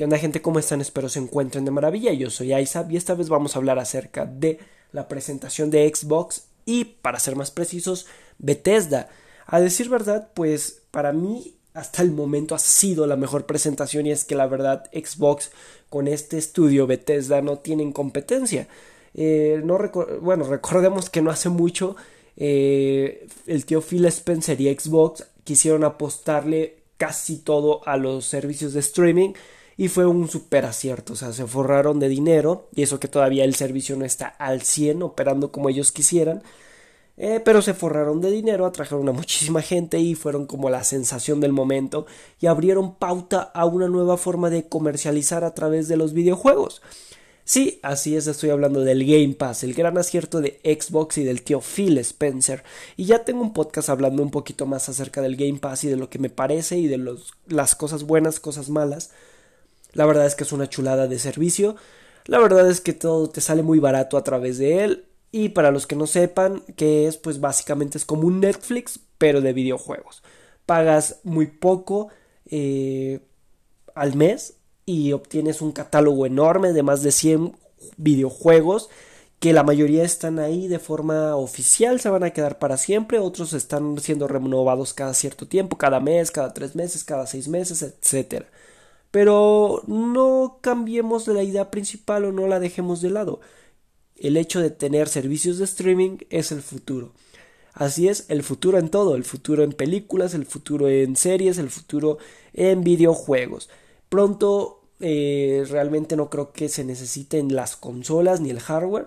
¿Qué onda gente? ¿Cómo están? Espero se encuentren de maravilla. Yo soy Isaac y esta vez vamos a hablar acerca de la presentación de Xbox y, para ser más precisos, Bethesda. A decir verdad, pues para mí hasta el momento ha sido la mejor presentación y es que la verdad Xbox con este estudio Bethesda no tienen competencia. Eh, no bueno, recordemos que no hace mucho eh, el tío Phil Spencer y Xbox quisieron apostarle casi todo a los servicios de streaming y fue un super acierto, o sea, se forraron de dinero y eso que todavía el servicio no está al 100 operando como ellos quisieran, eh, pero se forraron de dinero, atrajeron a muchísima gente y fueron como la sensación del momento y abrieron pauta a una nueva forma de comercializar a través de los videojuegos. Sí, así es, estoy hablando del Game Pass, el gran acierto de Xbox y del tío Phil Spencer. Y ya tengo un podcast hablando un poquito más acerca del Game Pass y de lo que me parece y de los, las cosas buenas, cosas malas. La verdad es que es una chulada de servicio. La verdad es que todo te sale muy barato a través de él. Y para los que no sepan qué es, pues básicamente es como un Netflix, pero de videojuegos. Pagas muy poco eh, al mes y obtienes un catálogo enorme de más de 100 videojuegos que la mayoría están ahí de forma oficial, se van a quedar para siempre, otros están siendo renovados cada cierto tiempo, cada mes, cada tres meses, cada seis meses, etc. Pero no cambiemos de la idea principal o no la dejemos de lado. El hecho de tener servicios de streaming es el futuro. Así es, el futuro en todo, el futuro en películas, el futuro en series, el futuro en videojuegos. Pronto eh, realmente no creo que se necesiten las consolas ni el hardware.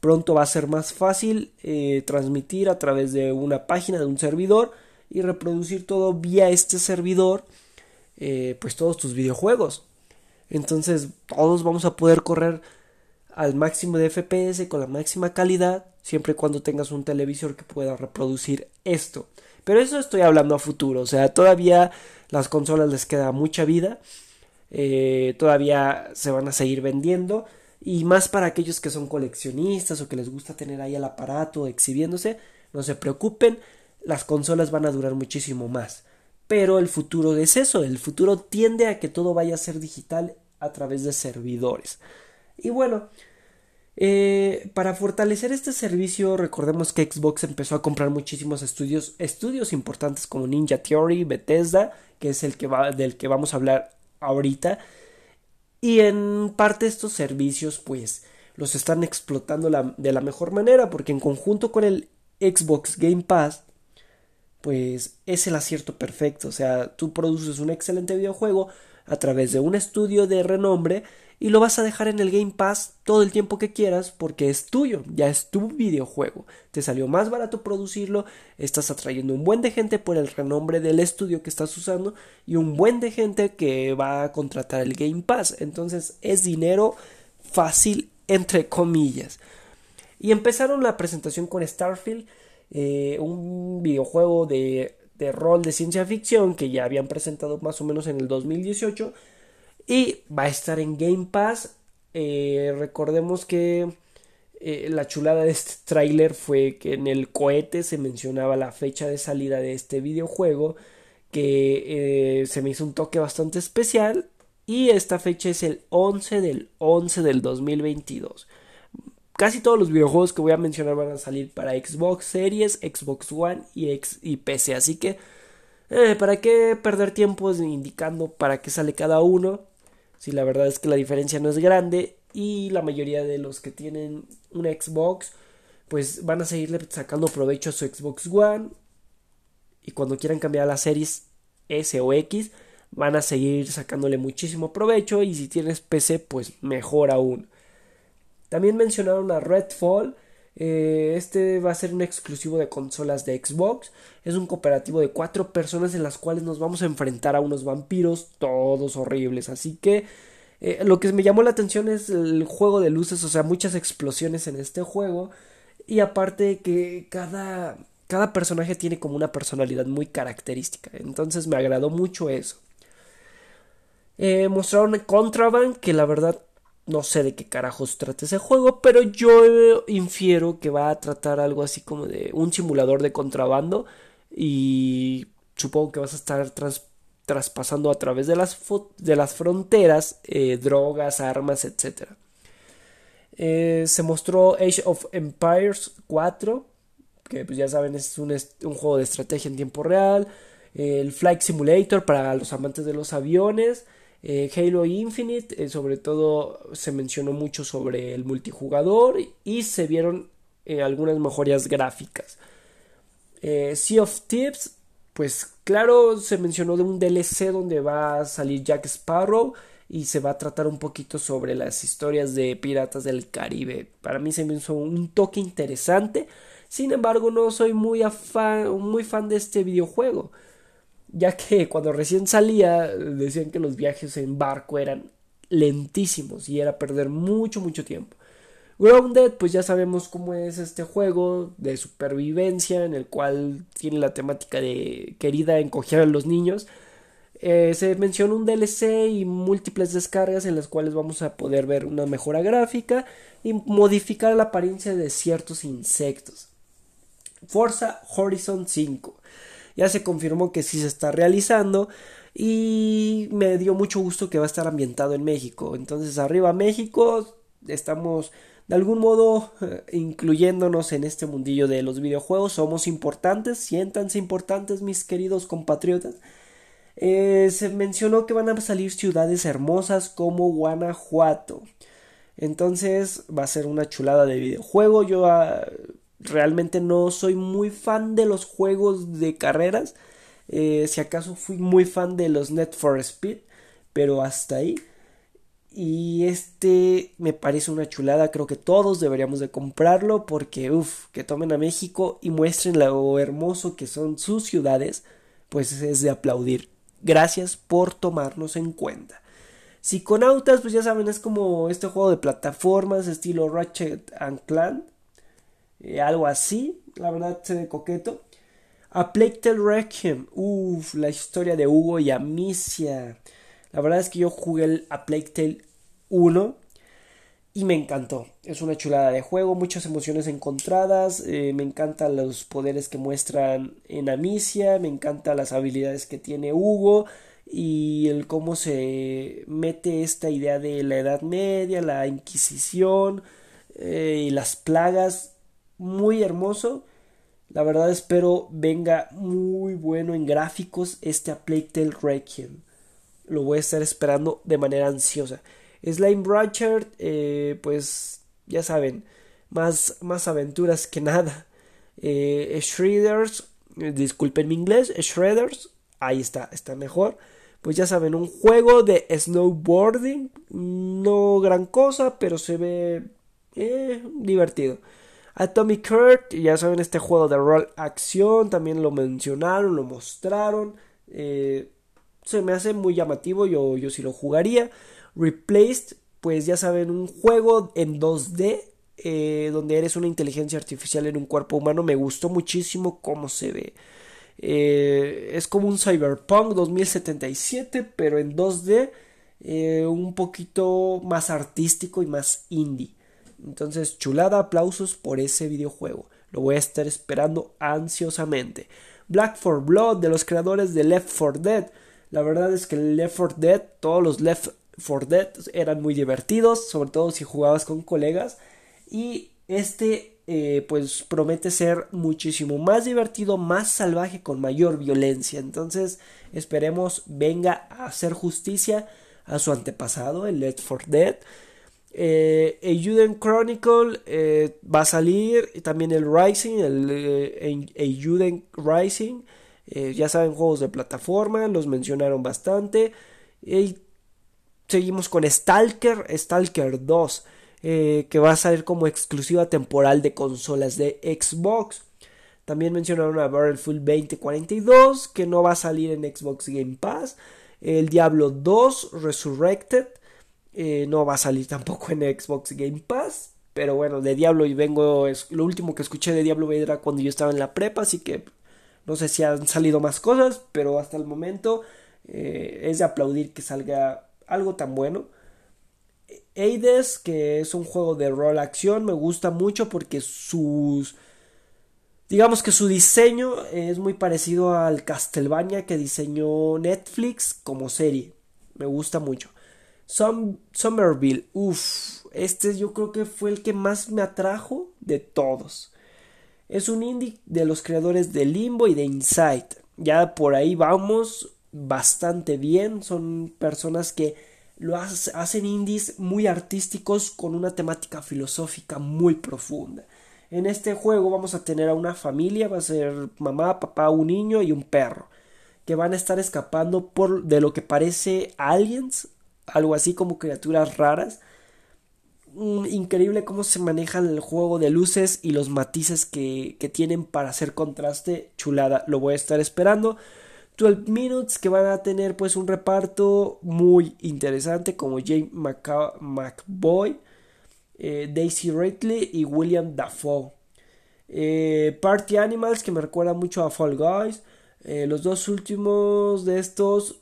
Pronto va a ser más fácil eh, transmitir a través de una página de un servidor y reproducir todo vía este servidor, eh, pues todos tus videojuegos. Entonces todos vamos a poder correr al máximo de FPS con la máxima calidad siempre y cuando tengas un televisor que pueda reproducir esto. Pero eso estoy hablando a futuro, o sea, todavía las consolas les queda mucha vida eh, todavía se van a seguir vendiendo y más para aquellos que son coleccionistas o que les gusta tener ahí el aparato exhibiéndose, no se preocupen, las consolas van a durar muchísimo más. Pero el futuro es eso, el futuro tiende a que todo vaya a ser digital a través de servidores. Y bueno, eh, para fortalecer este servicio, recordemos que Xbox empezó a comprar muchísimos estudios, estudios importantes como Ninja Theory, Bethesda, que es el que del que vamos a hablar ahorita. Y en parte estos servicios pues los están explotando de la mejor manera porque en conjunto con el Xbox Game Pass pues es el acierto perfecto. O sea, tú produces un excelente videojuego a través de un estudio de renombre y lo vas a dejar en el Game Pass todo el tiempo que quieras porque es tuyo, ya es tu videojuego. Te salió más barato producirlo, estás atrayendo un buen de gente por el renombre del estudio que estás usando y un buen de gente que va a contratar el Game Pass. Entonces es dinero fácil entre comillas. Y empezaron la presentación con Starfield, eh, un videojuego de, de rol de ciencia ficción que ya habían presentado más o menos en el 2018 y va a estar en Game Pass. Eh, recordemos que eh, la chulada de este tráiler fue que en el cohete se mencionaba la fecha de salida de este videojuego. Que se me hizo un toque bastante especial. Y esta fecha es el 11 del 11 del 2022. Casi todos los videojuegos que voy a mencionar van a salir para Xbox Series, Xbox One y, PC. Así que, ¿para qué perder tiempo indicando para qué sale cada uno? si la verdad es que la diferencia no es grande y la mayoría de los que tienen un Xbox pues van a seguirle sacando provecho a su Xbox One y cuando quieran cambiar a las series S o X van a seguir sacándole muchísimo provecho y si tienes PC pues mejor aún. También mencionaron a Redfall eh, este va a ser un exclusivo de consolas de Xbox. Es un cooperativo de cuatro personas en las cuales nos vamos a enfrentar a unos vampiros todos horribles. Así que eh, lo que me llamó la atención es el juego de luces, o sea, muchas explosiones en este juego. Y aparte que cada, cada personaje tiene como una personalidad muy característica. Entonces me agradó mucho eso. Eh, mostraron Contraband, que la verdad no sé de qué carajos trata ese juego, pero yo infiero que va a tratar algo así como de un simulador de contrabando y supongo que vas a estar traspasando a través de las, de las fronteras eh, drogas, armas, etc. Eh, se mostró Age of Empires 4, que pues ya saben es un juego de estrategia en tiempo real. el Flight Simulator para los amantes de los aviones. Halo Infinite, sobre todo se mencionó mucho sobre el multijugador y se vieron algunas mejorías gráficas. sea of Tips pues claro, se mencionó de un DLC donde va a salir Jack Sparrow y se va a tratar un poquito sobre las historias de piratas del Caribe. Para mí se me hizo un toque interesante. Sin embargo, no soy muy, muy fan de este videojuego. Ya que cuando recién salía decían que los viajes en barco eran lentísimos y era perder mucho, mucho tiempo. Grounded, pues ya sabemos cómo es este juego de supervivencia en el cual tiene la temática de querida encoger a los niños. Eh, se menciona un DLC y múltiples descargas en las cuales vamos a poder ver una mejora gráfica y modificar la apariencia de ciertos insectos. Forza Horizon 5. Ya se confirmó que sí se está realizando y me dio mucho gusto que va a estar ambientado en México. Entonces arriba México, estamos de algún modo incluyéndonos en este mundillo de los videojuegos. Somos importantes, siéntanse importantes mis queridos compatriotas. Eh, se mencionó que van a salir ciudades hermosas como Guanajuato. Entonces va a ser una chulada de videojuego. Yo ah, realmente no soy muy fan de los juegos de carreras. Eh, si acaso fui muy fan de los Net for Speed. Pero hasta ahí. Y este me parece una chulada, creo que todos deberíamos de comprarlo porque, uff, que tomen a México y muestren lo hermoso que son sus ciudades, pues es de aplaudir. Gracias por tomarnos en cuenta. Psiconautas, pues ya saben, es como este juego de plataformas estilo Ratchet and Clan, eh, algo así, la verdad coqueto. A Plague Tale Requiem, uff, la historia de Hugo y Amicia. La verdad es que yo jugué A Plague Tale 1 y me encantó. Es una chulada de juego, muchas emociones encontradas. Eh, me encantan los poderes que muestran en Amicia, me encantan las habilidades que tiene Hugo y el cómo se mete esta idea de la Edad Media, la Inquisición eh, y las plagas. Muy hermoso. La verdad espero venga muy bueno en gráficos este A Plague Requiem lo voy a estar esperando de manera ansiosa. Slime Rancher, eh, pues ya saben, más, más aventuras que nada. Eh, Shredders, eh, disculpen mi inglés, Shredders, ahí está, está mejor. Pues ya saben, un juego de snowboarding, no gran cosa, pero se ve eh, divertido. Atomic Heart, ya saben, este juego de rol acción, también lo mencionaron, lo mostraron. Eh, se me hace muy llamativo, yo, yo sí lo jugaría. Replaced, pues ya saben, un juego en 2D eh, donde eres una inteligencia artificial en un cuerpo humano. Me gustó muchísimo cómo se ve. Eh, es como un Cyberpunk 2077, pero en 2D, eh, un poquito más artístico y más indie. Entonces, chulada, aplausos por ese videojuego. Lo voy a estar esperando ansiosamente. Black for Blood, de los creadores de Left 4 Dead. La verdad es que Left 4 Dead, todos los Left 4 Dead eran muy divertidos, sobre todo si jugabas con colegas. Y este eh, pues promete ser muchísimo más divertido, más salvaje, con mayor violencia. Entonces esperemos venga a hacer justicia a su antepasado, el Left 4 Dead. Eh, Chronicle eh, va a salir, también el Rising, el eh, Rising. Eh, ya saben, juegos de plataforma, los mencionaron bastante. Y seguimos con Stalker, Stalker 2, eh, que va a salir como exclusiva temporal de consolas de Xbox. También mencionaron a Battlefield 2042, que no va a salir en Xbox Game Pass. El Diablo 2 Resurrected eh, no va a salir tampoco en Xbox Game Pass. Pero bueno, de Diablo y vengo. Es, lo último que escuché de Diablo era cuando yo estaba en la prepa, así que no sé si han salido más cosas, pero hasta el momento eh, es de aplaudir que salga algo tan bueno. Aides, que es un juego de rol acción, me gusta mucho porque sus Digamos que su diseño es muy parecido al Castlevania que diseñó Netflix como serie. Me gusta mucho. Somerville, uff, este yo creo que fue el que más me atrajo de todos. Es un indie de los creadores de Limbo y de Inside. Ya por ahí vamos bastante bien. Son personas que lo hacen indies muy artísticos con una temática filosófica muy profunda. En este juego vamos a tener a una familia, va a ser mamá, papá, un niño y un perro, que van a estar escapando por de lo que parece aliens, algo así como criaturas raras. Increíble cómo se maneja el juego de luces y los matices que, que tienen para hacer contraste. Chulada, lo voy a estar esperando. 12 Minutes que van a tener pues un reparto muy interesante como James McBoy, eh, Daisy Ridley y William Dafoe. Eh, Party Animals, que me recuerda mucho a Fall Guys. Eh, los dos últimos de estos,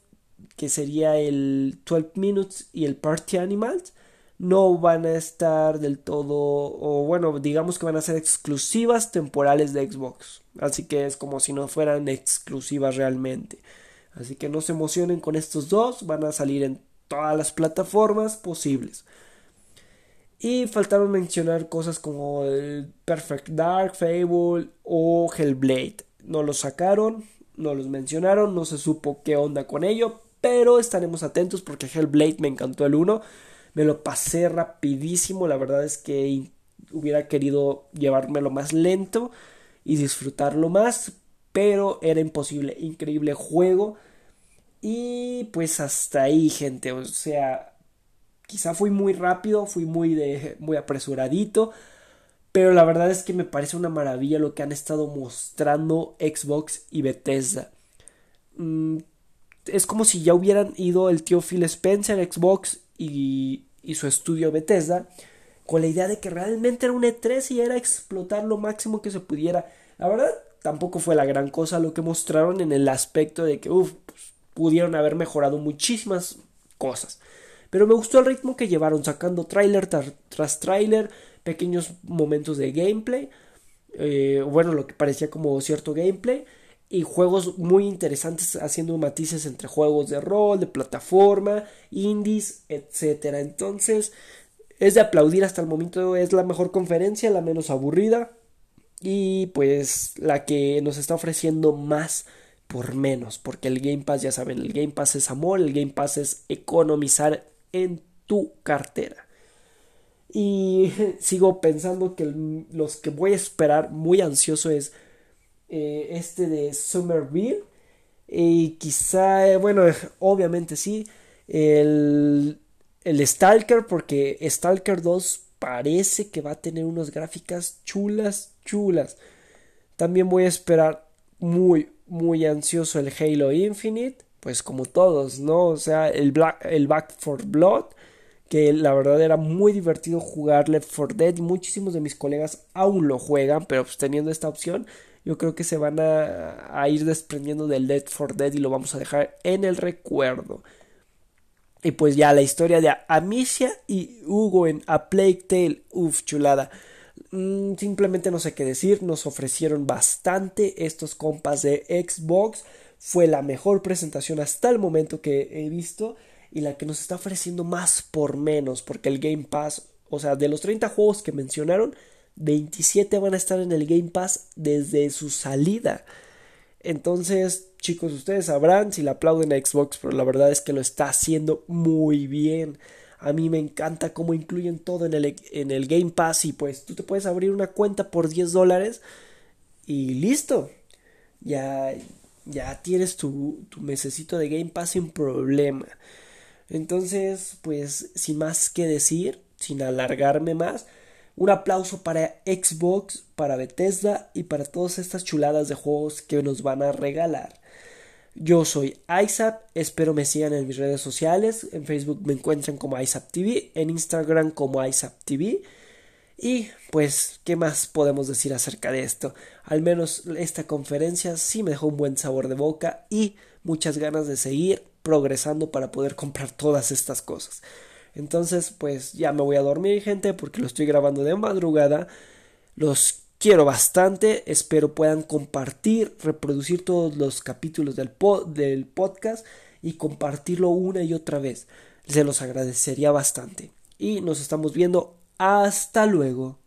que sería el 12 Minutes y el Party Animals, no van a estar del todo, o bueno, digamos que van a ser exclusivas temporales de Xbox. Así que es como si no fueran exclusivas realmente. Así que no se emocionen con estos dos, van a salir en todas las plataformas posibles. Y faltaron mencionar cosas como el Perfect Dark, Fable o Hellblade. No los sacaron, no los mencionaron, no se supo qué onda con ello, pero estaremos atentos porque Hellblade me encantó el 1. Me lo pasé rapidísimo, la verdad es que hubiera querido llevármelo más lento y disfrutarlo más, pero era imposible, increíble juego. Y pues hasta ahí, gente, o sea, Quizá fui muy rápido, fui muy, de, muy apresuradito, pero la verdad es que me parece una maravilla lo que han estado mostrando Xbox y Bethesda. Mm, es como si ya hubieran ido el tío Phil Spencer, Xbox y, y su estudio Bethesda, con la idea de que realmente era un E3 y era explotar lo máximo que se pudiera. La verdad, tampoco fue la gran cosa lo que mostraron en el aspecto de que uf, pues, pudieron haber mejorado muchísimas cosas. Pero me gustó el ritmo que llevaron, sacando tráiler tras tráiler, pequeños momentos de gameplay, eh, bueno, lo que parecía como cierto gameplay, y juegos muy interesantes haciendo matices entre juegos de rol, de plataforma, indies, etc. Entonces, es de aplaudir hasta el momento, es la mejor conferencia, la menos aburrida y pues la que nos está ofreciendo más por menos, porque el Game Pass, ya saben, el Game Pass es amor, el Game Pass es economizar en tu cartera. Y sigo pensando que los que voy a esperar muy ansioso es eh, este de Somerville. Y quizá, bueno, obviamente sí, el, el Stalker, porque Stalker 2 parece que va a tener unas gráficas chulas, chulas. También voy a esperar muy, muy ansioso el Halo Infinite pues como todos, ¿no? O sea, el, Black, el Back for Blood, que la verdad era muy divertido jugar Left 4 Dead muchísimos de mis colegas aún lo juegan, pero pues teniendo esta opción, yo creo que se van a, a ir desprendiendo del Left 4 Dead y lo vamos a dejar en el recuerdo. Y pues ya la historia de Amicia y Hugo en A Plague Tale, uff, chulada. Mm, simplemente no sé qué decir, nos ofrecieron bastante estos compas de Xbox fue la mejor presentación hasta el momento que he visto y la que nos está ofreciendo más por menos, porque el Game Pass, o sea, de los 30 juegos que mencionaron, 27 van a estar en el Game Pass desde su salida. Entonces, chicos, ustedes sabrán si le aplauden a Xbox, pero la verdad es que lo está haciendo muy bien. A mí me encanta cómo incluyen todo en el, en el Game Pass y pues tú te puedes abrir una cuenta por 10 dólares y listo. Ya, ya tienes tu, tu mesecito de Game Pass sin problema. Entonces, pues, sin más que decir, sin alargarme más, un aplauso para Xbox, para Bethesda y para todas estas chuladas de juegos que nos van a regalar. Yo soy ISAP, espero me sigan en mis redes sociales, en Facebook me encuentran como ISAP TV, en Instagram como ISAP TV y pues, ¿qué más podemos decir acerca de esto? Al menos esta conferencia sí me dejó un buen sabor de boca y muchas ganas de seguir progresando para poder comprar todas estas cosas. Entonces, pues ya me voy a dormir, gente, porque lo estoy grabando de madrugada. Los quiero bastante, espero puedan compartir, reproducir todos los capítulos del, del podcast y compartirlo una y otra vez. Se los agradecería bastante. Y nos estamos viendo. Hasta luego.